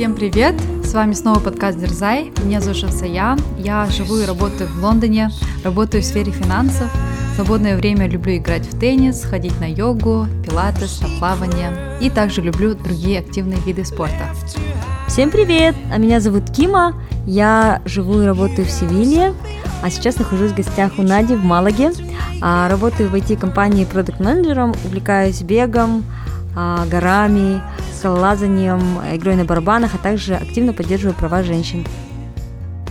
Всем привет! С вами снова подкаст Дерзай. Меня зовут Шавсая. Я живу и работаю в Лондоне, работаю в сфере финансов. В свободное время люблю играть в теннис, ходить на йогу, пилатес, на плавание. И также люблю другие активные виды спорта. Всем привет! А меня зовут Кима. Я живу и работаю в Севилье, а сейчас нахожусь в гостях у Нади в Малаге. А, работаю в IT-компании продукт-менеджером, увлекаюсь бегом, а, горами, скалолазанием, игрой на барабанах, а также активно поддерживаю права женщин.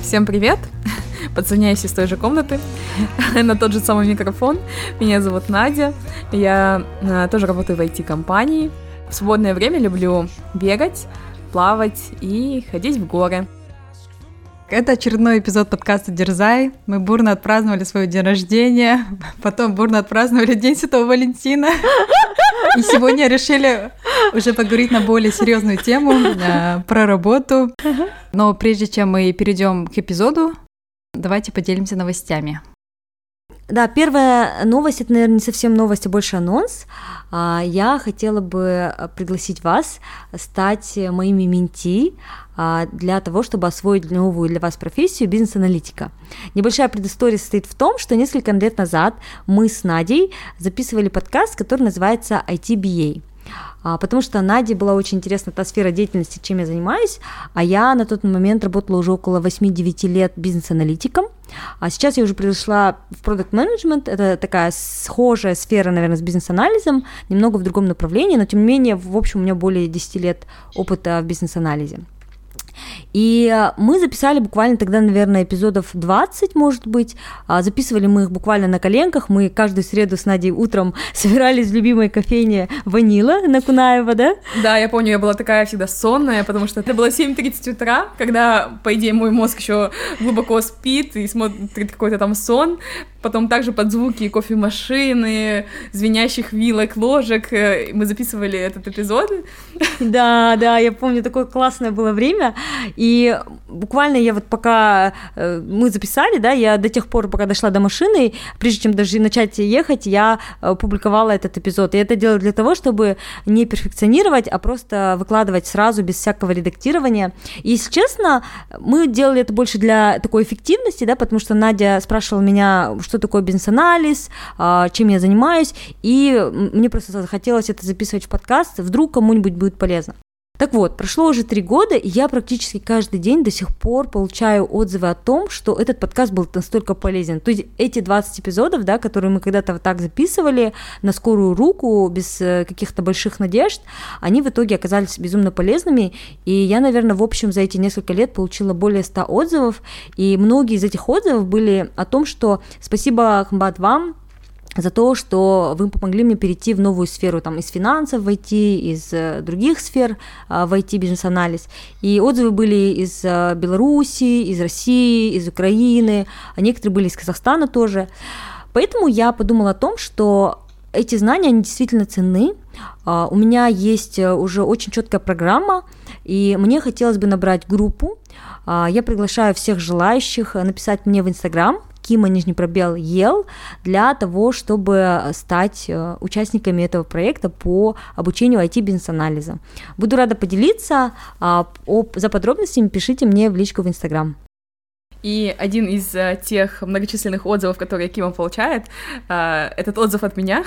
Всем привет! Подсоединяюсь из той же комнаты на тот же самый микрофон. Меня зовут Надя. Я а, тоже работаю в IT-компании. В свободное время люблю бегать, плавать и ходить в горы. Это очередной эпизод подкаста «Дерзай». Мы бурно отпраздновали свой день рождения, потом бурно отпраздновали День Святого Валентина. И сегодня решили уже поговорить на более серьезную тему э, про работу. Но прежде чем мы перейдем к эпизоду, давайте поделимся новостями. Да, первая новость, это, наверное, не совсем новость, а больше анонс. А, я хотела бы пригласить вас стать моими менти а, для того, чтобы освоить новую для вас профессию бизнес-аналитика. Небольшая предыстория состоит в том, что несколько лет назад мы с Надей записывали подкаст, который называется ITBA. А, потому что Наде была очень интересна та сфера деятельности, чем я занимаюсь, а я на тот момент работала уже около 8-9 лет бизнес-аналитиком, а сейчас я уже перешла в продукт менеджмент. Это такая схожая сфера, наверное, с бизнес-анализом, немного в другом направлении, но тем не менее, в общем, у меня более 10 лет опыта в бизнес-анализе. И э, мы записали буквально тогда, наверное, эпизодов 20, может быть. А, записывали мы их буквально на коленках. Мы каждую среду с Надей утром собирались в любимой кофейне «Ванила» на Кунаева, да? Да, я помню, я была такая всегда сонная, потому что это было 7.30 утра, когда, по идее, мой мозг еще глубоко спит и смотрит какой-то там сон. Потом также под звуки кофемашины, звенящих вилок, ложек э, мы записывали этот эпизод. Да, да, я помню, такое классное было время. И буквально я вот пока э, мы записали, да, я до тех пор, пока дошла до машины, прежде чем даже начать ехать, я э, публиковала этот эпизод. И это делаю для того, чтобы не перфекционировать, а просто выкладывать сразу, без всякого редактирования. И, если честно, мы делали это больше для такой эффективности, да, потому что Надя спрашивала меня, что такое бизнес-анализ, а, чем я занимаюсь, и мне просто захотелось это записывать в подкаст, вдруг кому-нибудь будет полезно. Так вот, прошло уже три года, и я практически каждый день до сих пор получаю отзывы о том, что этот подкаст был настолько полезен. То есть эти 20 эпизодов, да, которые мы когда-то вот так записывали на скорую руку, без э, каких-то больших надежд, они в итоге оказались безумно полезными, и я, наверное, в общем за эти несколько лет получила более 100 отзывов, и многие из этих отзывов были о том, что спасибо, Хамбат, вам, за то, что вы помогли мне перейти в новую сферу, там, из финансов войти, из э, других сфер э, войти, бизнес-анализ. И отзывы были из э, Беларуси, из России, из Украины, а некоторые были из Казахстана тоже. Поэтому я подумала о том, что эти знания, они действительно ценны. Uh, у меня есть уже очень четкая программа, и мне хотелось бы набрать группу. Uh, я приглашаю всех желающих написать мне в Инстаграм, Кима, нижний пробел, ел для того, чтобы стать э, участниками этого проекта по обучению IT-бизнес-анализа. Буду рада поделиться. А, за подробностями пишите мне в личку в Инстаграм. И один из uh, тех многочисленных отзывов, которые Кима получает, uh, этот отзыв от меня,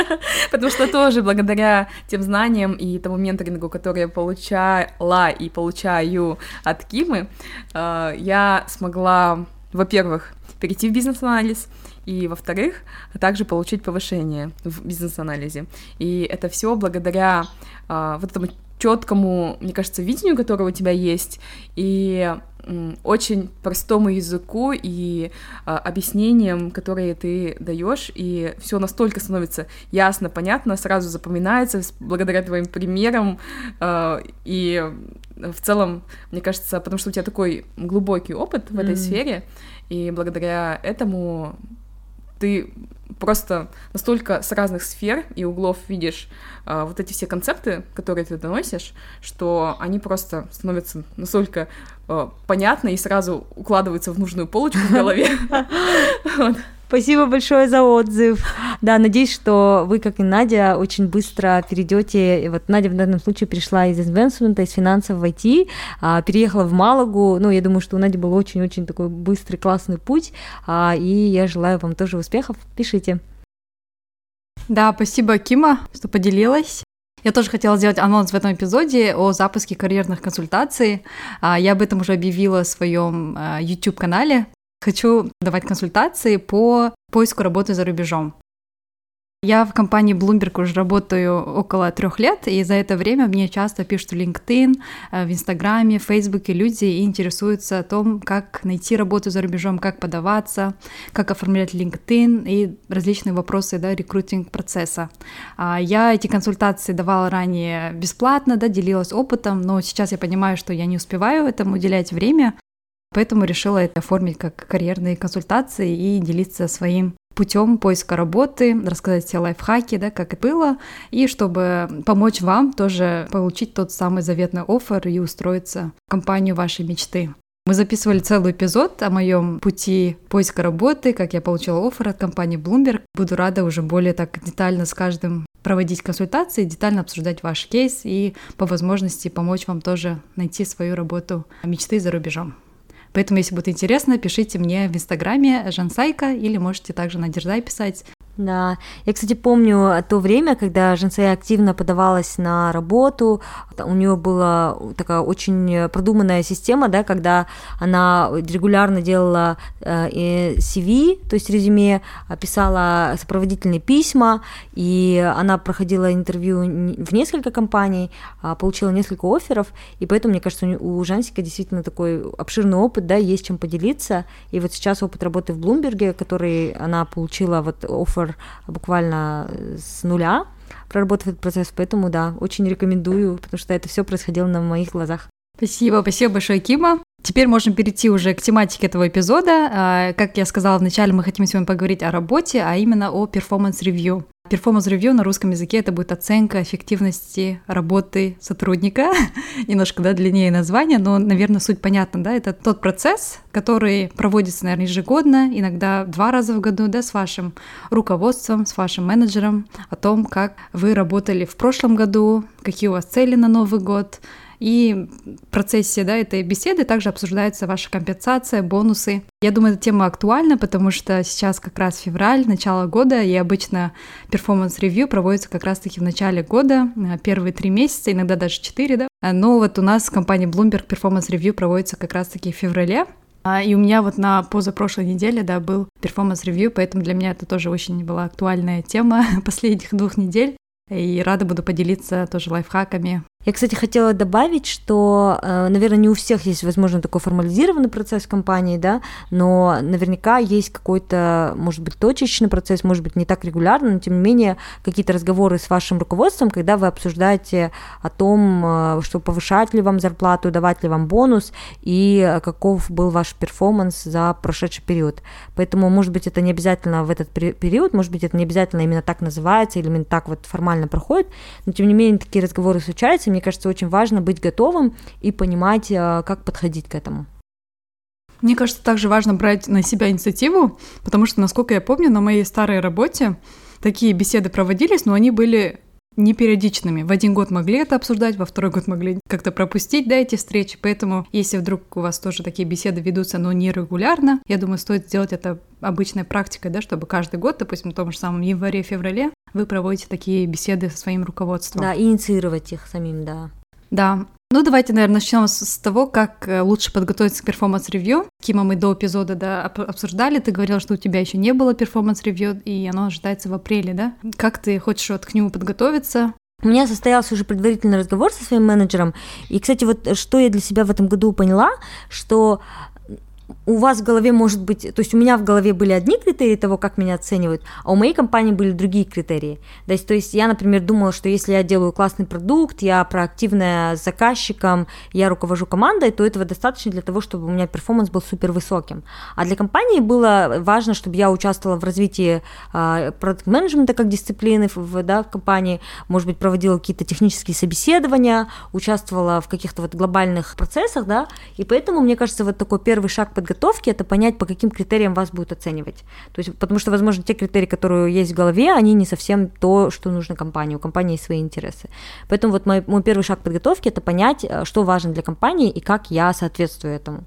потому что тоже благодаря тем знаниям и тому менторингу, который я получала и получаю от Кимы, uh, я смогла, во-первых, перейти в бизнес-анализ, и, во-вторых, также получить повышение в бизнес-анализе. И это все благодаря а, вот этому четкому, мне кажется, видению, которое у тебя есть, и очень простому языку и а, объяснениям, которые ты даешь, и все настолько становится ясно, понятно, сразу запоминается благодаря твоим примерам, а, и в целом, мне кажется, потому что у тебя такой глубокий опыт в этой mm. сфере, и благодаря этому ты просто настолько с разных сфер и углов видишь э, вот эти все концепты, которые ты доносишь, что они просто становятся настолько э, понятны и сразу укладываются в нужную полочку в голове. Спасибо большое за отзыв. Да, надеюсь, что вы, как и Надя, очень быстро перейдете. Вот Надя в данном случае пришла из инвестмента, из финансов в IT, а, переехала в Малагу. Ну, я думаю, что у Нади был очень-очень такой быстрый, классный путь. А, и я желаю вам тоже успехов. Пишите. Да, спасибо, Кима, что поделилась. Я тоже хотела сделать анонс в этом эпизоде о запуске карьерных консультаций. А, я об этом уже объявила в своем YouTube-канале. Хочу давать консультации по поиску работы за рубежом. Я в компании Bloomberg уже работаю около трех лет, и за это время мне часто пишут в LinkedIn, э, в Инстаграме, в Фейсбуке люди и интересуются о том, как найти работу за рубежом, как подаваться, как оформлять LinkedIn и различные вопросы да, рекрутинг процесса. А я эти консультации давала ранее бесплатно, да, делилась опытом, но сейчас я понимаю, что я не успеваю этому уделять время, Поэтому решила это оформить как карьерные консультации и делиться своим путем поиска работы, рассказать все лайфхаки, да, как это было, и чтобы помочь вам тоже получить тот самый заветный офер и устроиться в компанию вашей мечты. Мы записывали целый эпизод о моем пути поиска работы, как я получила офер от компании Bloomberg. Буду рада уже более так детально с каждым проводить консультации, детально обсуждать ваш кейс и по возможности помочь вам тоже найти свою работу мечты за рубежом. Поэтому, если будет интересно, пишите мне в Инстаграме Жансайка или можете также на Дерзай писать. Да, я, кстати, помню то время, когда Жансея активно подавалась на работу, у нее была такая очень продуманная система, да, когда она регулярно делала э, CV, то есть резюме, писала сопроводительные письма, и она проходила интервью в несколько компаний, а, получила несколько офферов, и поэтому, мне кажется, у Жансика действительно такой обширный опыт, да, есть чем поделиться, и вот сейчас опыт работы в Блумберге, который она получила вот буквально с нуля, проработав этот процесс, поэтому да, очень рекомендую, потому что это все происходило на моих глазах. Спасибо, спасибо большое, Кима. Теперь можем перейти уже к тематике этого эпизода. А, как я сказала вначале, мы хотим сегодня поговорить о работе, а именно о performance review. Performance review на русском языке это будет оценка эффективности работы сотрудника. Немножко да, длиннее название, но, наверное, суть понятна. Да? Это тот процесс, который проводится, наверное, ежегодно, иногда два раза в году, да, с вашим руководством, с вашим менеджером, о том, как вы работали в прошлом году, какие у вас цели на Новый год, и в процессе да, этой беседы также обсуждается ваша компенсация, бонусы. Я думаю, эта тема актуальна, потому что сейчас как раз февраль, начало года, и обычно performance review проводится как раз-таки в начале года, э, первые три месяца, иногда даже четыре, да. Но вот у нас в компании Bloomberg performance review проводится как раз-таки в феврале, а, и у меня вот на позапрошлой неделе, да, был performance review, поэтому для меня это тоже очень была актуальная тема последних двух недель. И рада буду поделиться тоже лайфхаками я, кстати, хотела добавить, что, э, наверное, не у всех есть, возможно, такой формализированный процесс в компании, да, но наверняка есть какой-то, может быть, точечный процесс, может быть, не так регулярно, но, тем не менее, какие-то разговоры с вашим руководством, когда вы обсуждаете о том, э, что повышать ли вам зарплату, давать ли вам бонус, и каков был ваш перформанс за прошедший период. Поэтому, может быть, это не обязательно в этот период, может быть, это не обязательно именно так называется или именно так вот формально проходит, но, тем не менее, такие разговоры случаются, мне кажется, очень важно быть готовым и понимать, э, как подходить к этому. Мне кажется, также важно брать на себя инициативу, потому что, насколько я помню, на моей старой работе такие беседы проводились, но они были не периодичными. В один год могли это обсуждать, во второй год могли как-то пропустить, да, эти встречи. Поэтому, если вдруг у вас тоже такие беседы ведутся, но не регулярно, я думаю, стоит сделать это обычной практикой, да, чтобы каждый год, допустим, в том же самом январе-феврале вы проводите такие беседы со своим руководством. Да, инициировать их самим, да. Да. Ну, давайте, наверное, начнем с, того, как э, лучше подготовиться к performance review. Кима мы до эпизода да, обсуждали, ты говорила, что у тебя еще не было performance review, и оно ожидается в апреле, да? Как ты хочешь вот к нему подготовиться? У меня состоялся уже предварительный разговор со своим менеджером. И, кстати, вот э, что я для себя в этом году поняла, что у вас в голове может быть, то есть у меня в голове были одни критерии того, как меня оценивают, а у моей компании были другие критерии. То есть, то есть я, например, думала, что если я делаю классный продукт, я проактивная с заказчиком, я руковожу командой, то этого достаточно для того, чтобы у меня перформанс был супер высоким. А для компании было важно, чтобы я участвовала в развитии э, продукт-менеджмента как дисциплины в, да, в компании, может быть, проводила какие-то технические собеседования, участвовала в каких-то вот глобальных процессах, да, и поэтому, мне кажется, вот такой первый шаг подготовки подготовки это понять, по каким критериям вас будут оценивать. То есть, потому что, возможно, те критерии, которые есть в голове, они не совсем то, что нужно компании. У компании есть свои интересы. Поэтому вот мой, мой первый шаг подготовки это понять, э, что важно для компании и как я соответствую этому.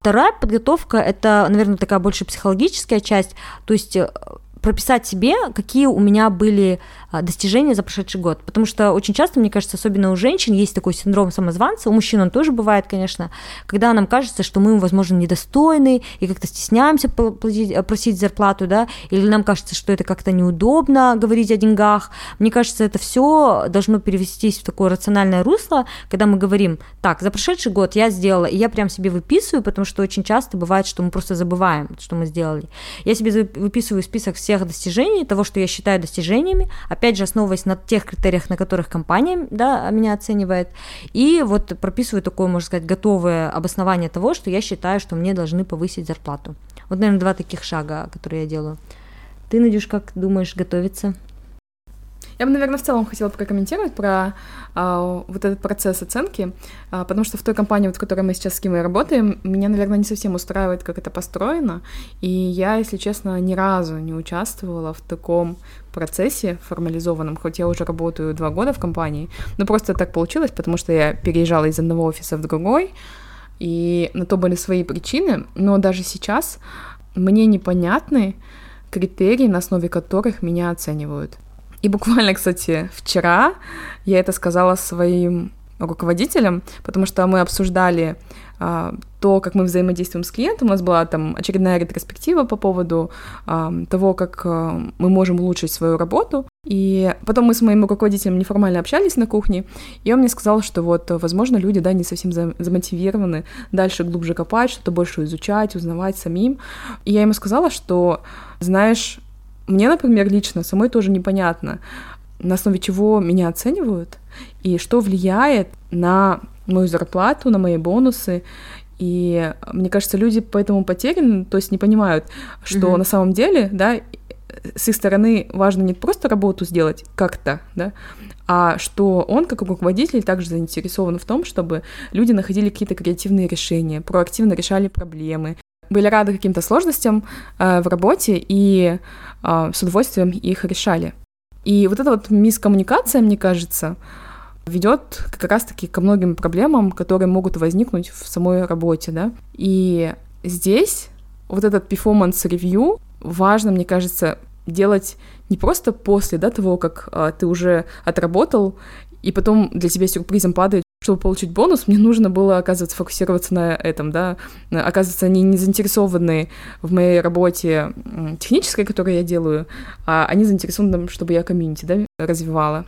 Вторая подготовка – это, наверное, такая больше психологическая часть, то есть э, прописать себе, какие у меня были а, достижения за прошедший год. Потому что очень часто, мне кажется, особенно у женщин есть такой синдром самозванца, у мужчин он тоже бывает, конечно, когда нам кажется, что мы, возможно, недостойны и как-то стесняемся э, просить зарплату, да, или нам кажется, что это как-то неудобно говорить о деньгах. Мне кажется, это все должно перевестись в такое рациональное русло, когда мы говорим, так, за прошедший год я сделала, и я прям себе выписываю, потому что очень часто бывает, что мы просто забываем, что мы сделали. Я себе выписываю список всех всех достижений, того, что я считаю достижениями, опять же, основываясь на тех критериях, на которых компания да, меня оценивает, и вот прописываю такое, можно сказать, готовое обоснование того, что я считаю, что мне должны повысить зарплату. Вот, наверное, два таких шага, которые я делаю. Ты, Надюш, как думаешь готовиться? Я бы, наверное, в целом хотела прокомментировать про а, вот этот процесс оценки, а, потому что в той компании, вот, в которой мы сейчас с Кимой работаем, меня, наверное, не совсем устраивает, как это построено, и я, если честно, ни разу не участвовала в таком процессе формализованном, хоть я уже работаю два года в компании, но просто так получилось, потому что я переезжала из одного офиса в другой, и на то были свои причины, но даже сейчас мне непонятны критерии, на основе которых меня оценивают. И буквально, кстати, вчера я это сказала своим руководителям, потому что мы обсуждали а, то, как мы взаимодействуем с клиентом. У нас была там очередная ретроспектива по поводу а, того, как а, мы можем улучшить свою работу. И потом мы с моим руководителем неформально общались на кухне, и он мне сказал, что вот, возможно, люди, да, не совсем замотивированы дальше глубже копать, что-то больше изучать, узнавать самим. И я ему сказала, что, знаешь, мне, например, лично самой тоже непонятно, на основе чего меня оценивают и что влияет на мою зарплату, на мои бонусы. И мне кажется, люди поэтому потеряны, то есть не понимают, что mm-hmm. на самом деле, да, с их стороны важно не просто работу сделать как-то, да, а что он, как руководитель, также заинтересован в том, чтобы люди находили какие-то креативные решения, проактивно решали проблемы, были рады каким-то сложностям э, в работе и э, с удовольствием их решали. И вот эта вот мискоммуникация, мне кажется, ведет как раз-таки ко многим проблемам, которые могут возникнуть в самой работе, да. И здесь вот этот performance review важно, мне кажется, делать не просто после да, того, как а, ты уже отработал, и потом для тебя сюрпризом падает, чтобы получить бонус, мне нужно было, оказывается, фокусироваться на этом, да, оказывается, они не заинтересованы в моей работе технической, которую я делаю, а они заинтересованы, чтобы я community, да, развивала.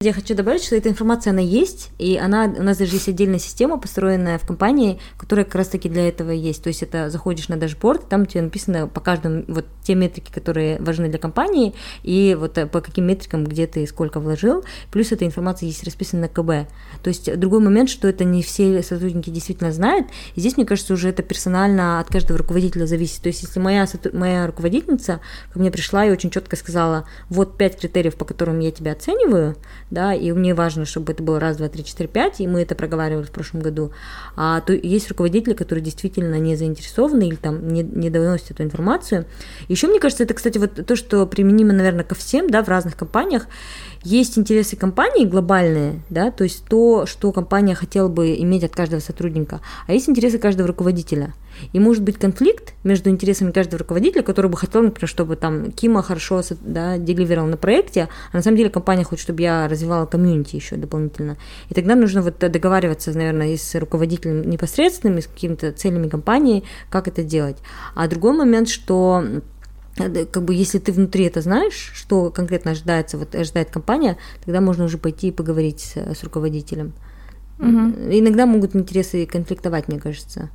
Я хочу добавить, что эта информация, она есть, и она, у нас даже есть отдельная система, построенная в компании, которая как раз-таки для этого есть. То есть это заходишь на dashboard, там тебе написано по каждому вот те метрики, которые важны для компании, и вот э, по каким метрикам, где ты сколько вложил, плюс эта информация есть расписана на КБ. То есть другой момент, что это не все сотрудники действительно знают, и здесь, мне кажется, уже это персонально от каждого руководителя зависит. То есть если моя, моя руководительница ко мне пришла и очень четко сказала, вот пять критериев, по которым я тебя оцениваю, да, и мне важно, чтобы это было раз, два, три, четыре, пять, и мы это проговаривали в прошлом году, а то есть руководители, которые действительно не заинтересованы или там не, не доносят эту информацию. Еще мне кажется, это, кстати, вот то, что применимо, наверное, ко всем, да, в разных компаниях, есть интересы компании глобальные, да, то есть то, что компания хотела бы иметь от каждого сотрудника, а есть интересы каждого руководителя. И может быть конфликт между интересами каждого руководителя, который бы хотел, например, чтобы там Кима хорошо да, деливерил на проекте, а на самом деле компания хочет, чтобы я развивала комьюнити еще дополнительно. И тогда нужно вот договариваться, наверное, и с руководителем непосредственным, и с какими-то целями компании, как это делать. А другой момент, что как бы если ты внутри это знаешь, что конкретно ожидается, вот ожидает компания, тогда можно уже пойти и поговорить с, с руководителем. Угу. Иногда могут интересы конфликтовать, мне кажется.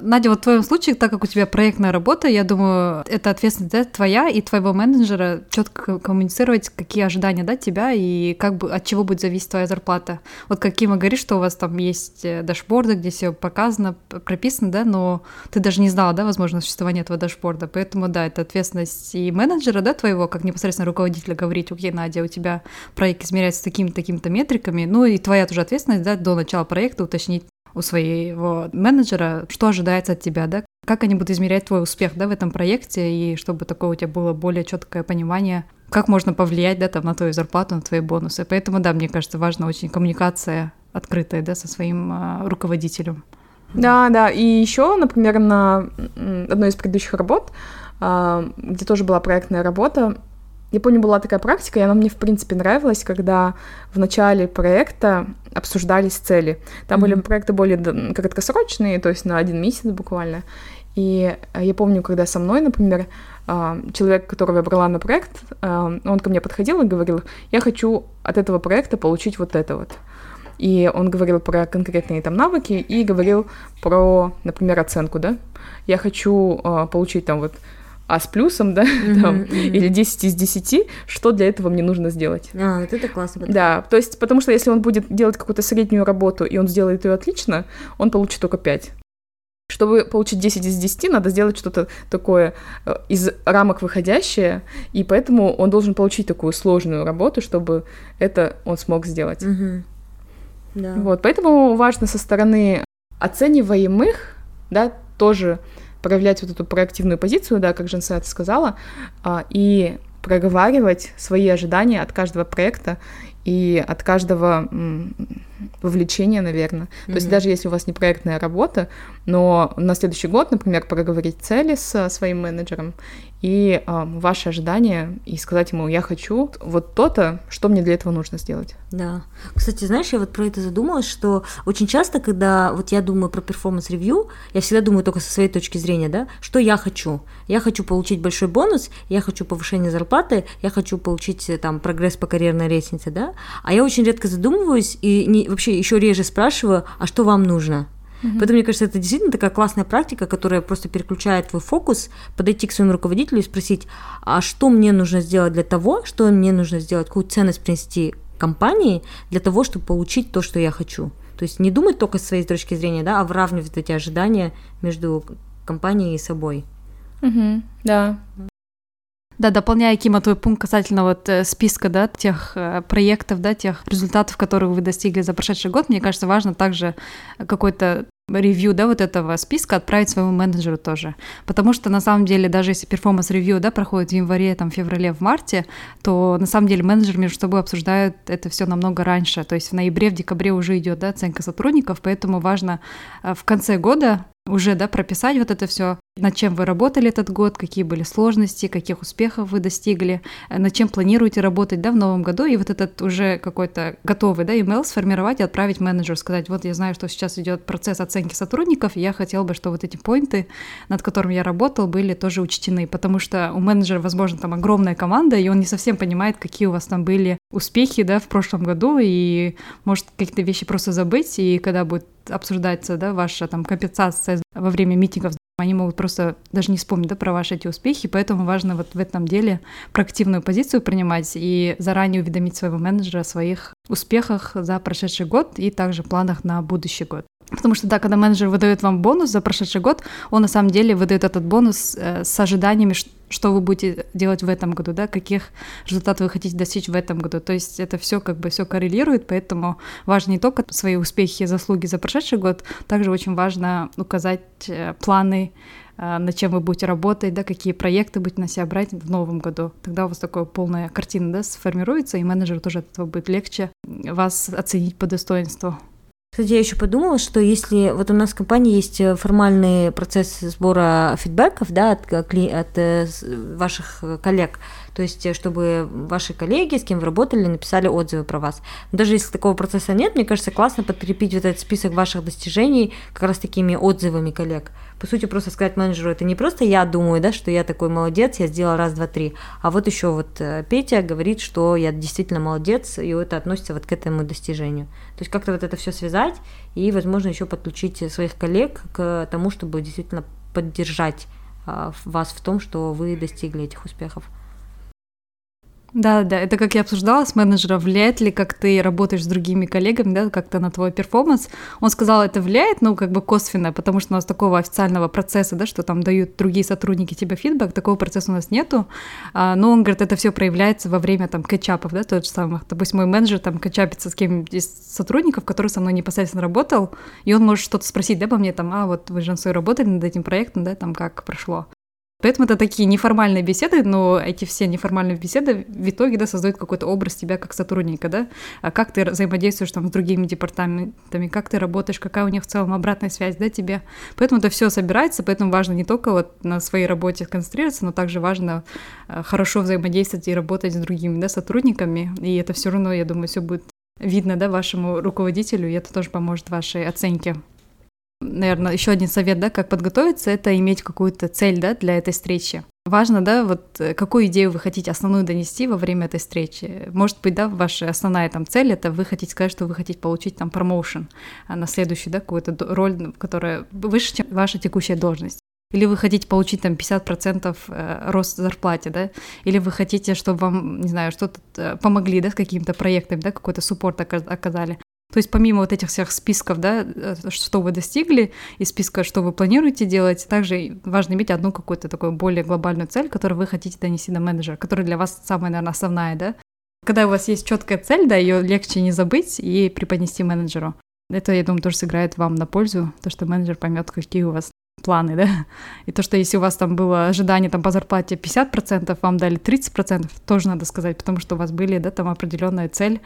Надя, вот в твоем случае, так как у тебя проектная работа, я думаю, это ответственность да, твоя и твоего менеджера четко коммуницировать, какие ожидания да, тебя и как бы от чего будет зависеть твоя зарплата. Вот как Кима говорит, что у вас там есть э, дашборды, где все показано, прописано, да, но ты даже не знала, да, возможно, существование этого дашборда. Поэтому, да, это ответственность и менеджера, да, твоего, как непосредственно руководителя говорить, окей, Надя, у тебя проект измеряется такими-такими-то метриками, ну и твоя тоже ответственность, да, до начала проекта уточнить, у своего менеджера, что ожидается от тебя, да, как они будут измерять твой успех, да, в этом проекте, и чтобы такое у тебя было более четкое понимание, как можно повлиять, да, там, на твою зарплату, на твои бонусы. Поэтому, да, мне кажется, важна очень коммуникация открытая, да, со своим э, руководителем. Да, да, и еще, например, на одной из предыдущих работ, э, где тоже была проектная работа, я помню, была такая практика, и она мне, в принципе, нравилась, когда в начале проекта обсуждались цели. Там mm-hmm. были проекты более краткосрочные, то есть на один месяц буквально. И я помню, когда со мной, например, а, человек, которого я брала на проект, а, он ко мне подходил и говорил, я хочу от этого проекта получить вот это вот. И он говорил про конкретные там навыки и говорил про, например, оценку, да. Я хочу uh, получить там вот а с плюсом, да, mm-hmm, там, mm-hmm. или 10 из 10, что для этого мне нужно сделать. А, вот это классно. Да, то есть, потому что если он будет делать какую-то среднюю работу, и он сделает ее отлично, он получит только 5. Чтобы получить 10 из 10, надо сделать что-то такое э, из рамок выходящее, и поэтому он должен получить такую сложную работу, чтобы это он смог сделать. Mm-hmm. Да. Вот, поэтому важно со стороны оцениваемых, да, тоже проявлять вот эту проактивную позицию, да, как Женса это сказала, а, и проговаривать свои ожидания от каждого проекта и от каждого вовлечения, наверное. Mm-hmm. То есть даже если у вас не проектная работа, но на следующий год, например, проговорить цели с своим менеджером и э, ваши ожидания и сказать ему, я хочу вот то-то, что мне для этого нужно сделать. Да. Кстати, знаешь, я вот про это задумалась, что очень часто, когда вот я думаю про performance review, я всегда думаю только со своей точки зрения, да, что я хочу. Я хочу получить большой бонус, я хочу повышение зарплаты, я хочу получить э, там прогресс по карьерной лестнице, да, а я очень редко задумываюсь и не, вообще еще реже спрашиваю, а что вам нужно? Угу. Поэтому, мне кажется, это действительно такая классная практика, которая просто переключает твой фокус, подойти к своему руководителю и спросить, а что мне нужно сделать для того, что мне нужно сделать, какую ценность принести компании для того, чтобы получить то, что я хочу. То есть не думать только с своей точки зрения, да, а выравнивать эти ожидания между компанией и собой. Угу, да. Да, дополняя, Кима, твой пункт касательно вот э, списка, да, тех э, проектов, да, тех результатов, которые вы достигли за прошедший год, мне кажется, важно также какой-то review, да, вот этого списка отправить своему менеджеру тоже. Потому что, на самом деле, даже если performance review, да, проходит в январе, там, феврале, в марте, то, на самом деле, менеджеры между собой обсуждают это все намного раньше. То есть в ноябре, в декабре уже идет, да, оценка сотрудников, поэтому важно э, в конце года уже, да, прописать вот это все, над чем вы работали этот год, какие были сложности, каких успехов вы достигли, э, над чем планируете работать, да, в новом году, и вот этот уже какой-то готовый, да, email сформировать и отправить менеджеру, сказать, вот я знаю, что сейчас идет процесс оценки сотрудников, и я хотел бы, чтобы вот эти поинты, над которыми я работал, были тоже учтены, потому что у менеджера, возможно, там огромная команда, и он не совсем понимает, какие у вас там были успехи, да, в прошлом году, и может какие-то вещи просто забыть, и когда будет обсуждается, да, ваша там компенсация во время митингов, они могут просто даже не вспомнить да, про ваши эти успехи, поэтому важно вот в этом деле проактивную позицию принимать и заранее уведомить своего менеджера о своих успехах за прошедший год и также планах на будущий год. Потому что, да, когда менеджер выдает вам бонус за прошедший год, он на самом деле выдает этот бонус э, с ожиданиями, что вы будете делать в этом году, да, каких результатов вы хотите достичь в этом году. То есть это все как бы все коррелирует, поэтому важно не только свои успехи и заслуги за прошедший год, также очень важно указать э, планы, э, над чем вы будете работать, да, какие проекты будете на себя брать в новом году. Тогда у вас такая полная картина да, сформируется, и менеджеру тоже от этого будет легче вас оценить по достоинству. Кстати, я еще подумала, что если вот у нас в компании есть э, формальный процесс сбора фидбэков да, от, от э, ваших коллег, то есть э, чтобы ваши коллеги, с кем вы работали, написали отзывы про вас. Даже если такого процесса нет, мне кажется, классно подкрепить вот этот список ваших достижений как раз такими отзывами коллег. По сути, просто сказать менеджеру, это не просто я думаю, да, что я такой молодец, я сделал раз, два, три, а вот еще вот э, Петя говорит, что я действительно молодец, и это относится вот к этому достижению. То есть как-то вот это все связать и, возможно, еще подключить своих коллег к тому, чтобы действительно поддержать а, вас в том, что вы достигли этих успехов. Да, да, это как я обсуждала с менеджером, влияет ли, как ты работаешь с другими коллегами, да, как-то на твой перформанс. Он сказал, это влияет, ну, как бы косвенно, потому что у нас такого официального процесса, да, что там дают другие сотрудники тебе фидбэк, такого процесса у нас нету. А, но он говорит, это все проявляется во время там кетчапов, да, тот же самый. Допустим, мой менеджер там кетчапится с кем-нибудь из сотрудников, который со мной непосредственно работал, и он может что-то спросить, да, по мне там, а, вот вы же работали над этим проектом, да, там как прошло. Поэтому это такие неформальные беседы, но эти все неформальные беседы в итоге да, создают какой-то образ тебя как сотрудника, да, а как ты взаимодействуешь там с другими департаментами, как ты работаешь, какая у них в целом обратная связь, да, тебе. Поэтому это все собирается, поэтому важно не только вот на своей работе концентрироваться, но также важно э, хорошо взаимодействовать и работать с другими, да, сотрудниками, и это все равно, я думаю, все будет видно, да, вашему руководителю, и это тоже поможет вашей оценке наверное, еще один совет, да, как подготовиться, это иметь какую-то цель, да, для этой встречи. Важно, да, вот э, какую идею вы хотите основную донести во время этой встречи. Может быть, да, ваша основная там цель это вы хотите сказать, что вы хотите получить там промоушен а на следующую, да, какую-то роль, которая выше, чем ваша текущая должность. Или вы хотите получить там 50% э, рост зарплате, да? Или вы хотите, чтобы вам, не знаю, что-то э, помогли, да, с какими-то проектами, да, какой-то суппорт оказали. То есть помимо вот этих всех списков, да, э, что вы достигли, и списка, что вы планируете делать, также важно иметь одну какую-то такую более глобальную цель, которую вы хотите донести до менеджера, которая для вас самая, наверное, основная, да. Когда у вас есть четкая цель, да, ее легче не забыть и преподнести менеджеру. Это, я думаю, тоже сыграет вам на пользу, то, что менеджер поймет, какие у вас планы, да, и то, что если у вас там было ожидание там по зарплате 50%, вам дали 30%, тоже надо сказать, потому что у вас были, да, там определенная цель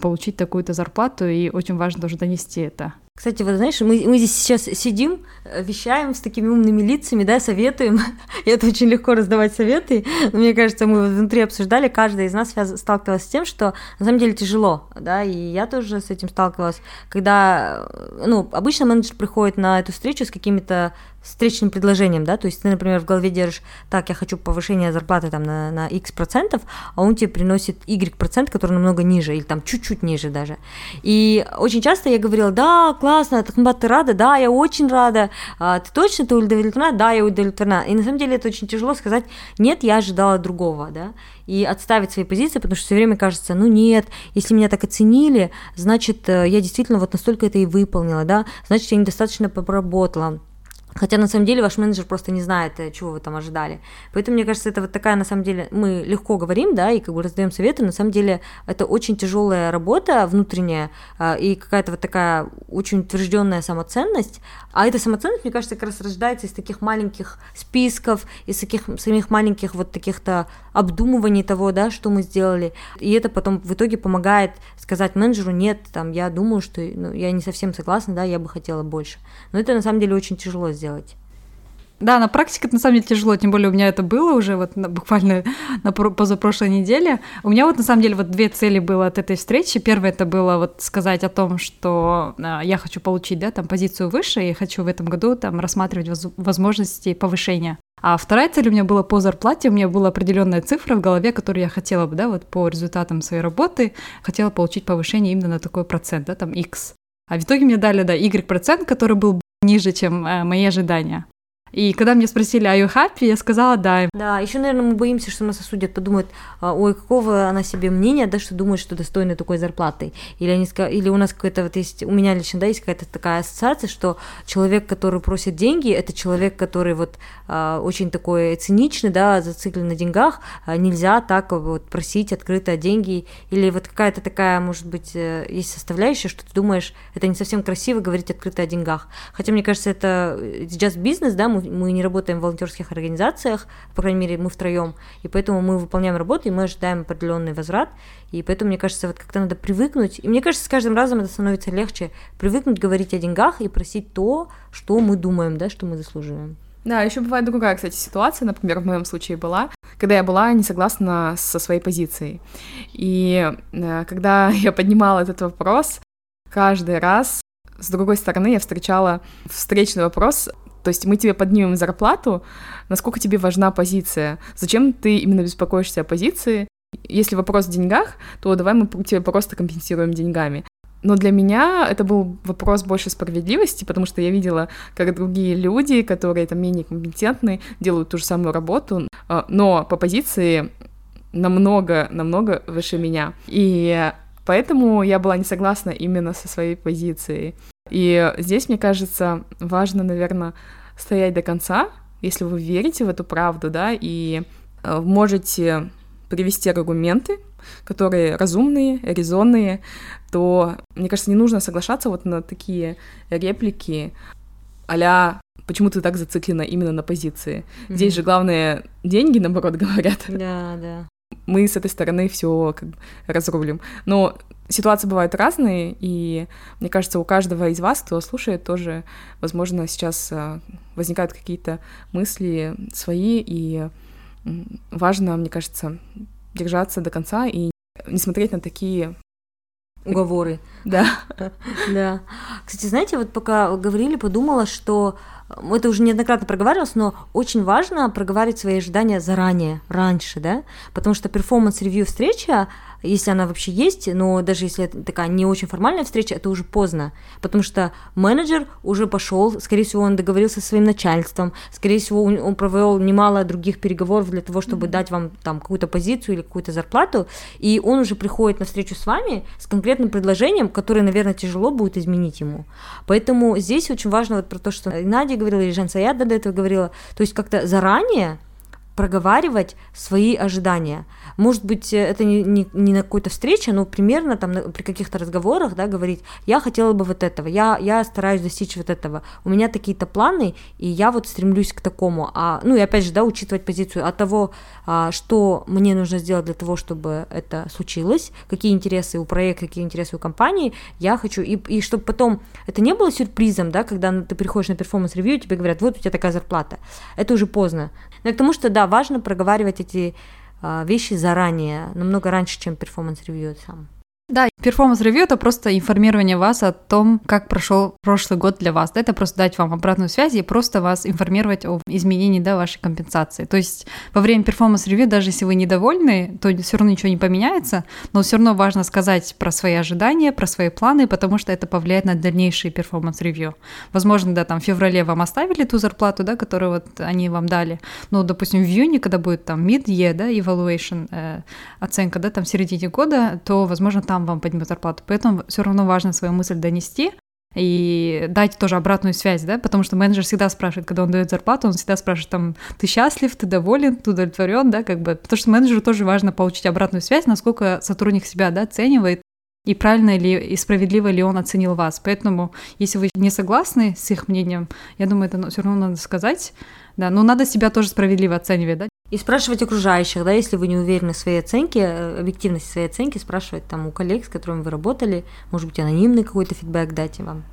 получить такую-то зарплату, и очень важно тоже донести это. Кстати, вот знаешь, мы, мы здесь сейчас сидим, э, вещаем с такими умными лицами, да, советуем, и это очень легко раздавать советы, но мне кажется, мы внутри обсуждали, каждая из нас сталкивалась с тем, что на самом деле тяжело, да, и я тоже с этим сталкивалась, когда, э, ну, обычно менеджер приходит на эту встречу с какими-то встречным предложением, да, то есть ты, например, в голове держишь, так, я хочу повышение зарплаты там на, на x процентов, а он тебе приносит y процент, который намного ниже, или там чуть-чуть ниже даже. И очень часто я говорила, да, классно, Тахмбат, ты рада? Да, я очень рада. А, ты точно, ты удовлетворена? Да, я удовлетворена. И на самом деле это очень тяжело сказать, нет, я ожидала другого, да, и отставить свои позиции, потому что все время кажется, ну нет, если меня так оценили, значит, э, я действительно вот настолько это и выполнила, да, значит, я недостаточно поработала Хотя на самом деле ваш менеджер просто не знает, э, чего вы там ожидали. Поэтому, мне кажется, это вот такая, на самом деле, мы легко говорим, да, и как бы раздаем советы, на самом деле это очень тяжелая работа внутренняя а, и какая-то вот такая очень утвержденная самоценность. А эта самоценность, мне кажется, как раз рождается из таких маленьких списков, из таких самих маленьких вот таких-то обдумываний того, да, что мы сделали. И это потом в итоге помогает сказать менеджеру, нет, там, я думаю, что ну, я не совсем согласна, да, я бы хотела больше. Но это на самом деле очень тяжело сделать. Да, на практике это на самом деле тяжело, тем более у меня это было уже вот на, буквально на позапрошлой неделе. У меня вот на самом деле вот две цели было от этой встречи. Первое это было вот сказать о том, что э, я хочу получить, да, там позицию выше и хочу в этом году там рассматривать воз возможности повышения. А вторая цель у меня была по зарплате, у меня была определенная цифра в голове, которую я хотела бы, да, вот по результатам своей работы, хотела получить повышение именно на такой процент, да, там X. А в итоге мне дали, да, Y процент, который был ниже, чем э, мои ожидания. И когда мне спросили, are you happy, я сказала да. Да, еще, наверное, мы боимся, что нас осудят, подумают, «А, ой, какого она себе мнения, да, что думает, что достойна такой зарплаты. Или, они, или у нас какая-то вот есть, у меня лично, да, есть какая-то такая ассоциация, что человек, который просит деньги, это человек, который вот а, очень такой циничный, да, зациклен на деньгах, а, нельзя так вот просить открыто деньги. Или вот какая-то такая, может быть, э, есть составляющая, что ты думаешь, это не совсем красиво говорить открыто о деньгах. Хотя, мне кажется, это just бизнес, да, мы мы, не работаем в волонтерских организациях, по крайней мере, мы втроем, и поэтому мы выполняем работу, и мы ожидаем определенный возврат, и поэтому, мне кажется, вот как-то надо привыкнуть, и мне кажется, с каждым разом это становится легче, привыкнуть говорить о деньгах и просить то, что мы думаем, да, что мы заслуживаем. Да, еще бывает другая, кстати, ситуация, например, в моем случае была, когда я была не согласна со своей позицией. И э, когда я поднимала этот вопрос, каждый раз с другой стороны я встречала встречный вопрос, то есть мы тебе поднимем зарплату, насколько тебе важна позиция, зачем ты именно беспокоишься о позиции. Если вопрос в деньгах, то давай мы тебе просто компенсируем деньгами. Но для меня это был вопрос больше справедливости, потому что я видела, как другие люди, которые там менее компетентны, делают ту же самую работу, а, но по позиции намного, намного выше меня. И поэтому я была не согласна именно со своей позицией. И здесь, мне кажется, важно, наверное, стоять до конца, если вы верите в эту правду, да, и э, можете привести аргументы, которые разумные, резонные, то, мне кажется, не нужно соглашаться вот на такие реплики а почему ты так зациклена именно на позиции. Mm-hmm. Здесь же главное деньги, наоборот, говорят. Да, да. Мы с этой стороны все как бы разрулим. Но ситуации бывают разные, и мне кажется, у каждого из вас, кто слушает, тоже, возможно, сейчас а, возникают какие-то мысли свои, и важно, мне кажется, держаться до конца и не смотреть на такие уговоры. Да. Да. Кстати, знаете, вот пока говорили, подумала, что это уже неоднократно проговаривалось, но очень важно проговаривать свои ожидания заранее, раньше, да, потому что performance review встреча, если она вообще есть, но даже если это такая не очень формальная встреча, это уже поздно, потому что менеджер уже пошел, скорее всего, он договорился со своим начальством, скорее всего, он провел немало других переговоров для того, чтобы mm-hmm. дать вам там какую-то позицию или какую-то зарплату, и он уже приходит на встречу с вами с конкретным предложением, которое, наверное, тяжело будет изменить ему. Поэтому здесь очень важно вот про то, что Надя говорила, и Жан Саят до этого говорила, то есть как-то заранее проговаривать свои ожидания. Может быть, это не, не, не на какой-то встрече, но примерно там на, при каких-то разговорах, да, говорить, я хотела бы вот этого, я, я стараюсь достичь вот этого, у меня такие-то планы, и я вот стремлюсь к такому. А, ну и опять же, да, учитывать позицию от того, а, что мне нужно сделать для того, чтобы это случилось, какие интересы у проекта, какие интересы у компании, я хочу, и, и чтобы потом это не было сюрпризом, да, когда ты приходишь на performance review, тебе говорят, вот у тебя такая зарплата. Это уже поздно. Но к тому, что, да, важно проговаривать эти а, вещи заранее, намного раньше, чем performance review сам. Да, performance review — это просто информирование вас о том, как прошел прошлый год для вас. Да, это просто дать вам обратную связь и просто вас информировать о изменении да, вашей компенсации. То есть во время performance review, даже если вы недовольны, то все равно ничего не поменяется, но все равно важно сказать про свои ожидания, про свои планы, потому что это повлияет на дальнейшие performance review. Возможно, да, там в феврале вам оставили ту зарплату, да, которую вот они вам дали, но, допустим, в июне, когда будет там mid-year, да, evaluation, э, оценка, да, там в середине года, то, возможно, там сам вам поднимет зарплату. Поэтому все равно важно свою мысль донести и дать тоже обратную связь, да, потому что менеджер всегда спрашивает, когда он дает зарплату, он всегда спрашивает, там, ты счастлив, ты доволен, ты удовлетворен, да, как бы, потому что менеджеру тоже важно получить обратную связь, насколько сотрудник себя, да, оценивает, и правильно ли и справедливо ли он оценил вас. Поэтому, если вы не согласны с их мнением, я думаю, это все равно надо сказать, да, но надо себя тоже справедливо оценивать, да, и спрашивать окружающих, да, если вы не уверены в своей оценке, э, объективности своей оценки, спрашивать там у коллег, с которыми вы работали, может быть, анонимный какой-то фидбэк дать вам.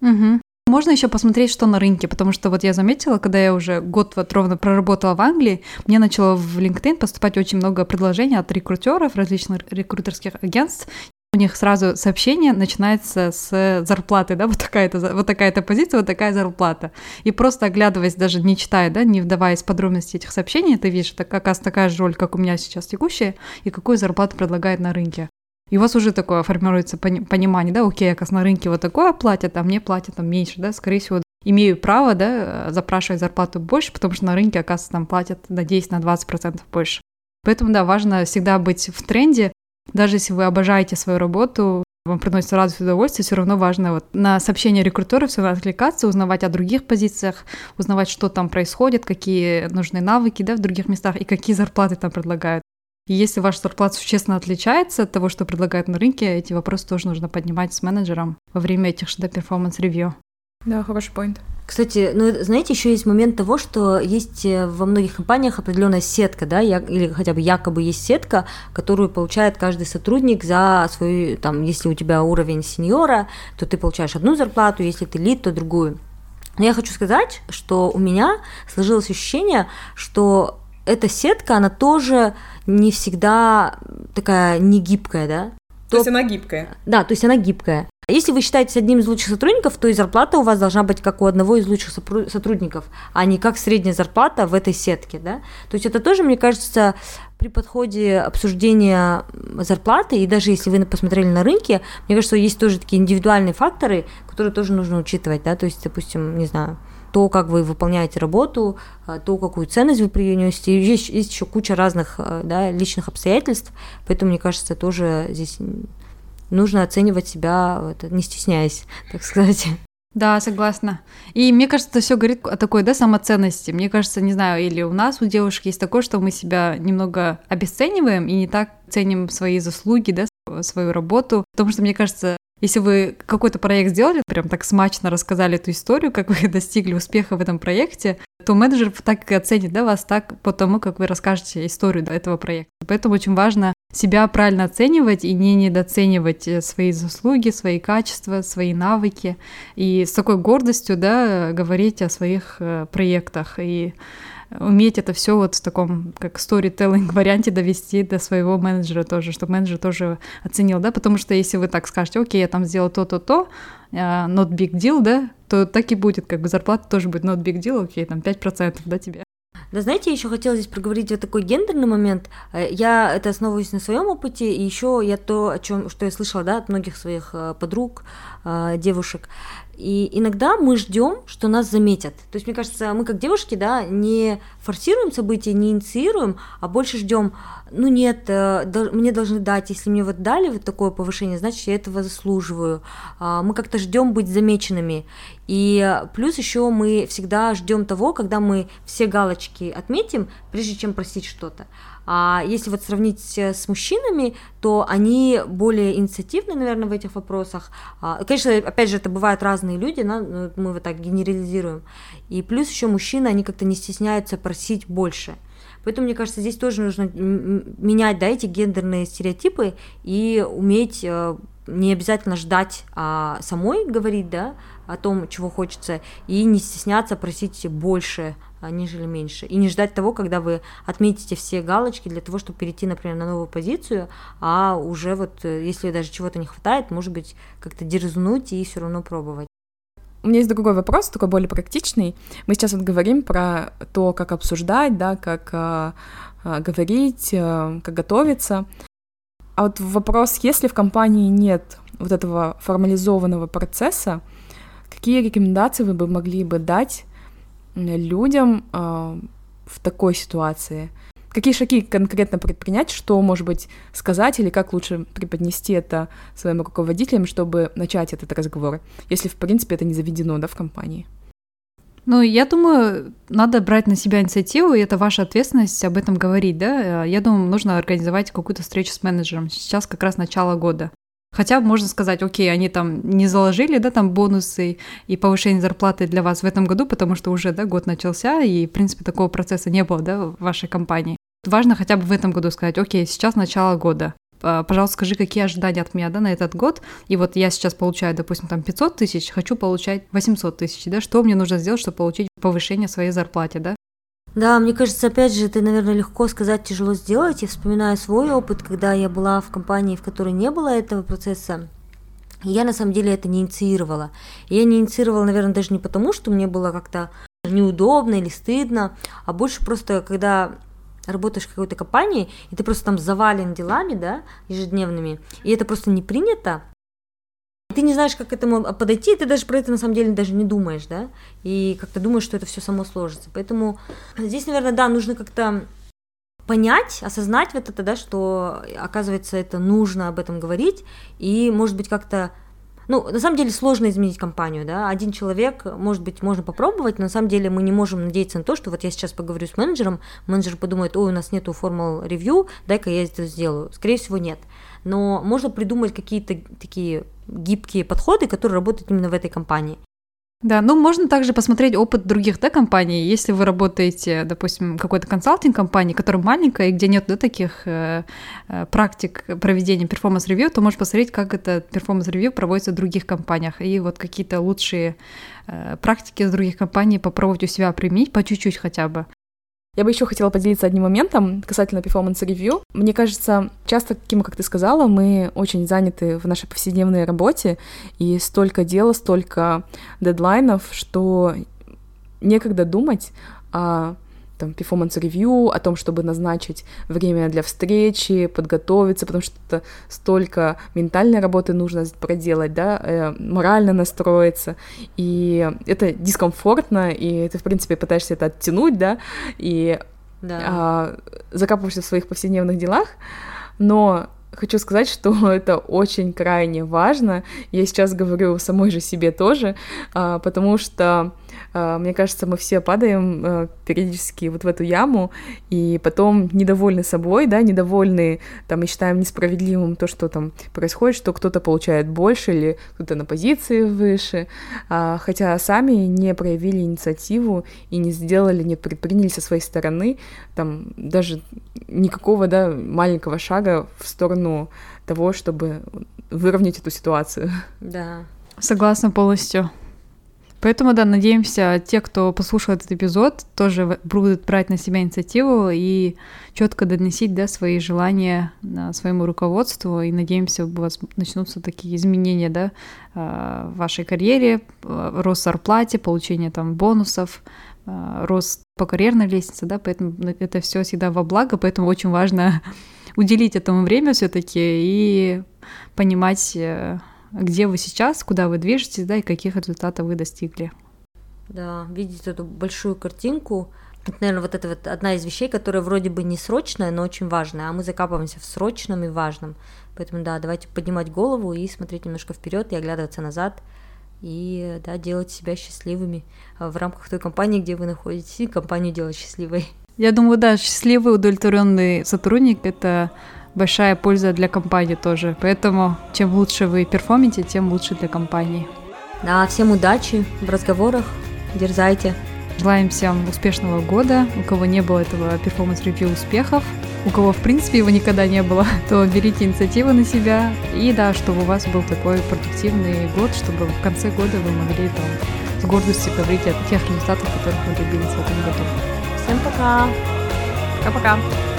Угу. Можно еще посмотреть, что на рынке, потому что вот я заметила, когда я уже год вот ровно проработала в Англии, мне начало в LinkedIn поступать очень много предложений от рекрутеров, различных рекрутерских агентств, у них сразу сообщение начинается с зарплаты, да, вот такая-то вот такая-то позиция, вот такая зарплата. И просто оглядываясь, даже не читая, да, не вдаваясь в подробности этих сообщений, ты видишь, это как раз такая же роль, как у меня сейчас текущая, и какую зарплату предлагает на рынке. И у вас уже такое формируется понимание, да, окей, оказывается, на рынке вот такое платят, а мне платят там меньше, да, скорее всего, имею право, да, запрашивать зарплату больше, потому что на рынке, оказывается, там платят на 10-20% больше. Поэтому, да, важно всегда быть в тренде, даже если вы обожаете свою работу, вам приносит радость и удовольствие, все равно важно вот на сообщения рекрутеров все равно откликаться, узнавать о других позициях, узнавать, что там происходит, какие нужны навыки да, в других местах и какие зарплаты там предлагают. И если ваша зарплата существенно отличается от того, что предлагают на рынке, эти вопросы тоже нужно поднимать с менеджером во время этих да, performance review. Да, хороший point. Кстати, ну, знаете, еще есть момент того, что есть э, во многих компаниях определенная сетка, да, или хотя бы якобы есть сетка, которую получает каждый сотрудник за свою, там, если у тебя уровень сеньора, то ты получаешь одну зарплату, если ты лид, то другую. Но я хочу сказать, что у меня сложилось ощущение, что эта сетка, она тоже не всегда такая негибкая, да? То, то есть она гибкая. Да, то есть она гибкая. Если вы считаетесь одним из лучших сотрудников, то и зарплата у вас должна быть как у одного из лучших сотрудников, а не как средняя зарплата в этой сетке. Да? То есть это тоже, мне кажется, при подходе обсуждения зарплаты, и даже если вы посмотрели на рынке, мне кажется, есть тоже такие индивидуальные факторы, которые тоже нужно учитывать. Да? То есть, допустим, не знаю, то, как вы выполняете работу, а, то, какую ценность вы принесете. Есть, есть еще куча разных а, да, личных обстоятельств, поэтому, мне кажется, тоже здесь нужно оценивать себя, не стесняясь, так сказать. Да, согласна. И мне кажется, это все говорит о такой, да, самоценности. Мне кажется, не знаю, или у нас, у девушек есть такое, что мы себя немного обесцениваем и не так ценим свои заслуги, да, свою работу. Потому что, мне кажется, если вы какой-то проект сделали, прям так смачно рассказали эту историю, как вы достигли успеха в этом проекте, то менеджер так и оценит да, вас так по тому, как вы расскажете историю этого проекта. Поэтому очень важно себя правильно оценивать и не недооценивать э, свои заслуги, свои качества, свои навыки. И с такой гордостью да, говорить о своих э, проектах. И уметь это все вот в таком как storytelling варианте довести до своего менеджера тоже, чтобы менеджер тоже оценил, да, потому что если вы так скажете, окей, я там сделал то-то-то, э, not big deal, да, то так и будет, как бы зарплата тоже будет not big deal, окей, там 5%, да, тебе. Да, знаете, я еще хотела здесь проговорить вот такой гендерный момент. Э, я это основываюсь на своем опыте, и еще я то, о чем, что я слышала, да, от многих своих э, подруг, девушек. И иногда мы ждем, что нас заметят. То есть, мне кажется, мы как девушки, да, не форсируем события, не инициируем, а больше ждем, ну нет, э, мне должны дать, если мне вот дали вот такое повышение, значит, я этого заслуживаю. А, мы как-то ждем быть замеченными. И плюс еще мы всегда ждем того, когда мы все галочки отметим, прежде чем просить что-то. А если вот сравнить с мужчинами, то они более инициативны, наверное, в этих вопросах. А, конечно, опять же, это бывают разные люди, но мы вот так генерализируем. И плюс еще мужчины, они как-то не стесняются просить больше. Поэтому, мне кажется, здесь тоже нужно менять да, эти гендерные стереотипы и уметь э, не обязательно ждать а самой говорить да, о том, чего хочется, и не стесняться просить больше а, нежели меньше. И не ждать того, когда вы отметите все галочки для того, чтобы перейти, например, на новую позицию, а уже вот, э, если даже чего-то не хватает, может быть, как-то дерзнуть и все равно пробовать. У меня есть другой вопрос, такой более практичный. Мы сейчас вот говорим про то, как обсуждать, да, как а, а, говорить, а, как готовиться. А вот вопрос, если в компании нет вот этого формализованного процесса, какие рекомендации вы бы могли бы дать людям э, в такой ситуации? Какие шаги конкретно предпринять, что, может быть, сказать или как лучше преподнести это своим руководителям, чтобы начать этот разговор, если, в принципе, это не заведено да, в компании? Ну, я думаю, надо брать на себя инициативу, и это ваша ответственность об этом говорить, да. Я думаю, нужно организовать какую-то встречу с менеджером. Сейчас как раз начало года. Хотя можно сказать, окей, они там не заложили, да, там бонусы и повышение зарплаты для вас в этом году, потому что уже, да, год начался, и, в принципе, такого процесса не было, да, в вашей компании. Важно хотя бы в этом году сказать, окей, сейчас начало года, пожалуйста, скажи, какие ожидания от меня, да, на этот год, и вот я сейчас получаю, допустим, там 500 тысяч, хочу получать 800 тысяч, да, что мне нужно сделать, чтобы получить повышение своей зарплате, да, да, мне кажется, опять же, это, наверное, легко сказать, тяжело сделать. Я вспоминаю свой опыт, когда я была в компании, в которой не было этого процесса. Я на самом деле это не инициировала. Я не инициировала, наверное, даже не потому, что мне было как-то неудобно или стыдно, а больше просто, когда работаешь в какой-то компании, и ты просто там завален делами, да, ежедневными, и это просто не принято, ты не знаешь, как к этому подойти, ты даже про это на самом деле даже не думаешь, да, и как-то думаешь, что это все само сложится. Поэтому здесь, наверное, да, нужно как-то понять, осознать вот это, да, что, оказывается, это нужно об этом говорить, и, может быть, как-то ну, на самом деле сложно изменить компанию, да, один человек, может быть, можно попробовать, но на самом деле мы не можем надеяться на то, что вот я сейчас поговорю с менеджером, менеджер подумает, ой, у нас нету формул ревью, дай-ка я это сделаю. Скорее всего, нет. Но можно придумать какие-то такие гибкие подходы, которые работают именно в этой компании. Да, ну можно также посмотреть опыт других да, компаний. Если вы работаете, допустим, какой-то консалтинг-компании, которая маленькая, и где нет да, таких э, э, практик проведения performance review, то можно посмотреть, как это performance review проводится в других компаниях. И вот какие-то лучшие э, практики из других компаний попробовать у себя применить по чуть-чуть хотя бы. Я бы еще хотела поделиться одним моментом касательно performance review. Мне кажется, часто, Кима, как ты сказала, мы очень заняты в нашей повседневной работе, и столько дела, столько дедлайнов, что некогда думать о там performance review, о том, чтобы назначить время для встречи, подготовиться, потому что столько ментальной работы нужно проделать, да, э, морально настроиться, и это дискомфортно, и ты, в принципе, пытаешься это оттянуть, да, и да. А, закапываешься в своих повседневных делах, но хочу сказать, что это очень крайне важно. Я сейчас говорю самой же себе тоже, а, потому что мне кажется, мы все падаем а, периодически вот в эту яму, и потом недовольны собой, да, недовольны, там, и считаем несправедливым то, что там происходит, что кто-то получает больше или кто-то на позиции выше, хотя сами не проявили инициативу и не сделали, не предприняли со своей стороны там даже никакого, да, маленького шага в сторону того, чтобы выровнять эту ситуацию. Да. Согласна полностью. Поэтому, да, надеемся, те, кто послушал этот эпизод, тоже будут брать на себя инициативу и четко доносить, да, свои желания своему руководству, и надеемся, у вас начнутся такие изменения, да, а, в вашей карьере, а, рост зарплате, получение там бонусов, а, рост по карьерной лестнице, да, поэтому это все всегда во благо, поэтому очень важно уделить этому время все-таки и понимать, э, где вы сейчас, куда вы движетесь, да, и каких результатов вы достигли. Да, видеть эту большую картинку, это, наверное, вот это вот одна из вещей, которая вроде бы не срочная, но очень важная, а мы закапываемся в срочном и важном. Поэтому, да, давайте поднимать голову и смотреть немножко вперед и оглядываться назад, и да, делать себя счастливыми а, в рамках той компании, где вы находитесь, и компанию делать счастливой. Я думаю, да, счастливый, удовлетворенный сотрудник – это большая польза для компании тоже. Поэтому чем лучше вы perform ите, тем лучше для компании. Да, всем удачи в разговорах, дерзайте. Желаем всем успешного года. У кого не было этого performance review успехов, у кого в принципе его никогда не было, то берите инициативу на себя. И да, чтобы у вас был такой продуктивный год, чтобы в конце года вы могли там с гордостью говорить о тех результатах, которых вы добились в этом году. Всем пока! Пока-пока!